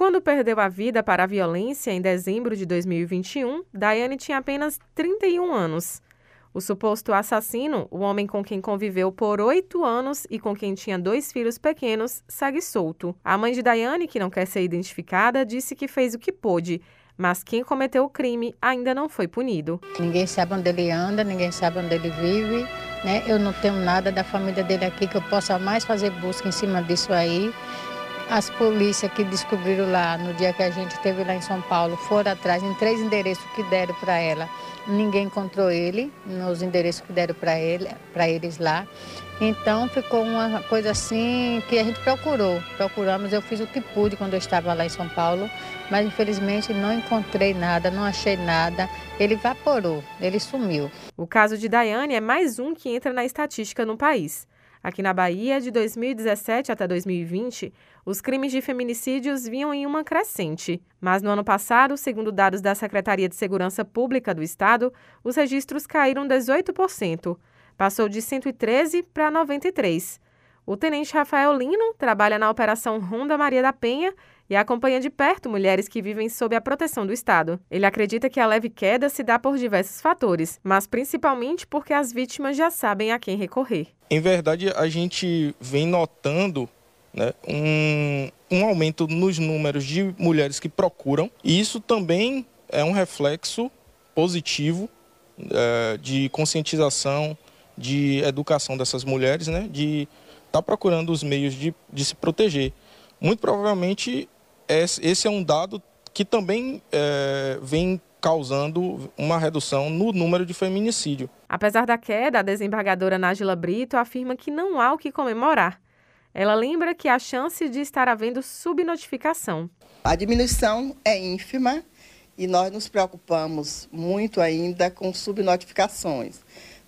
Quando perdeu a vida para a violência em dezembro de 2021, Daiane tinha apenas 31 anos. O suposto assassino, o homem com quem conviveu por oito anos e com quem tinha dois filhos pequenos, segue solto. A mãe de Daiane, que não quer ser identificada, disse que fez o que pôde, mas quem cometeu o crime ainda não foi punido. Ninguém sabe onde ele anda, ninguém sabe onde ele vive. Né? Eu não tenho nada da família dele aqui que eu possa mais fazer busca em cima disso aí. As polícias que descobriram lá no dia que a gente esteve lá em São Paulo foram atrás em três endereços que deram para ela. Ninguém encontrou ele nos endereços que deram para ele, para eles lá. Então ficou uma coisa assim que a gente procurou, procuramos. Eu fiz o que pude quando eu estava lá em São Paulo, mas infelizmente não encontrei nada, não achei nada. Ele evaporou, ele sumiu. O caso de Daiane é mais um que entra na estatística no país. Aqui na Bahia, de 2017 até 2020, os crimes de feminicídios vinham em uma crescente. Mas no ano passado, segundo dados da Secretaria de Segurança Pública do Estado, os registros caíram 18%. Passou de 113 para 93. O tenente Rafael Lino trabalha na Operação Ronda Maria da Penha e acompanha de perto mulheres que vivem sob a proteção do Estado. Ele acredita que a leve queda se dá por diversos fatores, mas principalmente porque as vítimas já sabem a quem recorrer. Em verdade, a gente vem notando né, um, um aumento nos números de mulheres que procuram, e isso também é um reflexo positivo é, de conscientização, de educação dessas mulheres, né, de estar tá procurando os meios de, de se proteger. Muito provavelmente esse é um dado que também é, vem causando uma redução no número de feminicídio. Apesar da queda, a desembargadora Nájila Brito afirma que não há o que comemorar. Ela lembra que há chance de estar havendo subnotificação. A diminuição é ínfima e nós nos preocupamos muito ainda com subnotificações,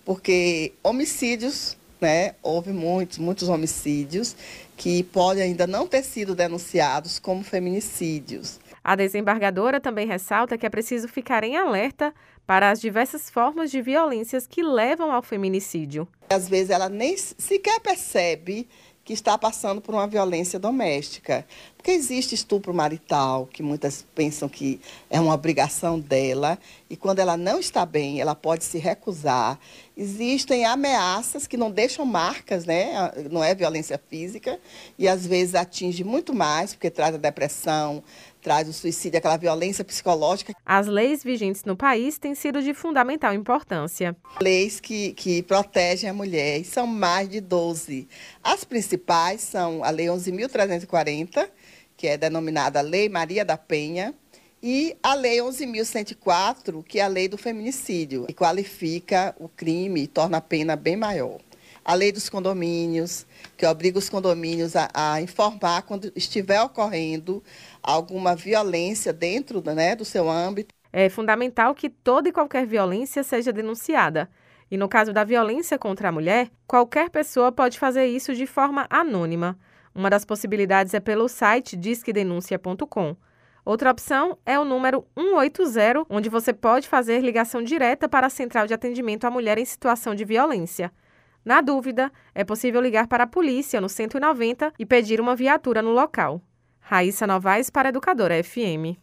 porque homicídios né, houve muitos, muitos homicídios que podem ainda não ter sido denunciados como feminicídios. A desembargadora também ressalta que é preciso ficar em alerta para as diversas formas de violências que levam ao feminicídio. Às vezes ela nem sequer percebe que está passando por uma violência doméstica. Porque existe estupro marital, que muitas pensam que é uma obrigação dela, e quando ela não está bem, ela pode se recusar. Existem ameaças que não deixam marcas, né? não é violência física, e às vezes atinge muito mais, porque traz a depressão, traz o suicídio, aquela violência psicológica. As leis vigentes no país têm sido de fundamental importância. Leis que, que protegem a mulher, e são mais de 12. As principais são a Lei 11.340, que é denominada Lei Maria da Penha, e a Lei 11.104, que é a lei do feminicídio, que qualifica o crime e torna a pena bem maior a lei dos condomínios, que obriga os condomínios a, a informar quando estiver ocorrendo alguma violência dentro né, do seu âmbito. É fundamental que toda e qualquer violência seja denunciada. E no caso da violência contra a mulher, qualquer pessoa pode fazer isso de forma anônima. Uma das possibilidades é pelo site disquedenuncia.com. Outra opção é o número 180, onde você pode fazer ligação direta para a Central de Atendimento à Mulher em Situação de Violência. Na dúvida, é possível ligar para a polícia no 190 e pedir uma viatura no local. Raíssa Novaes para Educadora FM.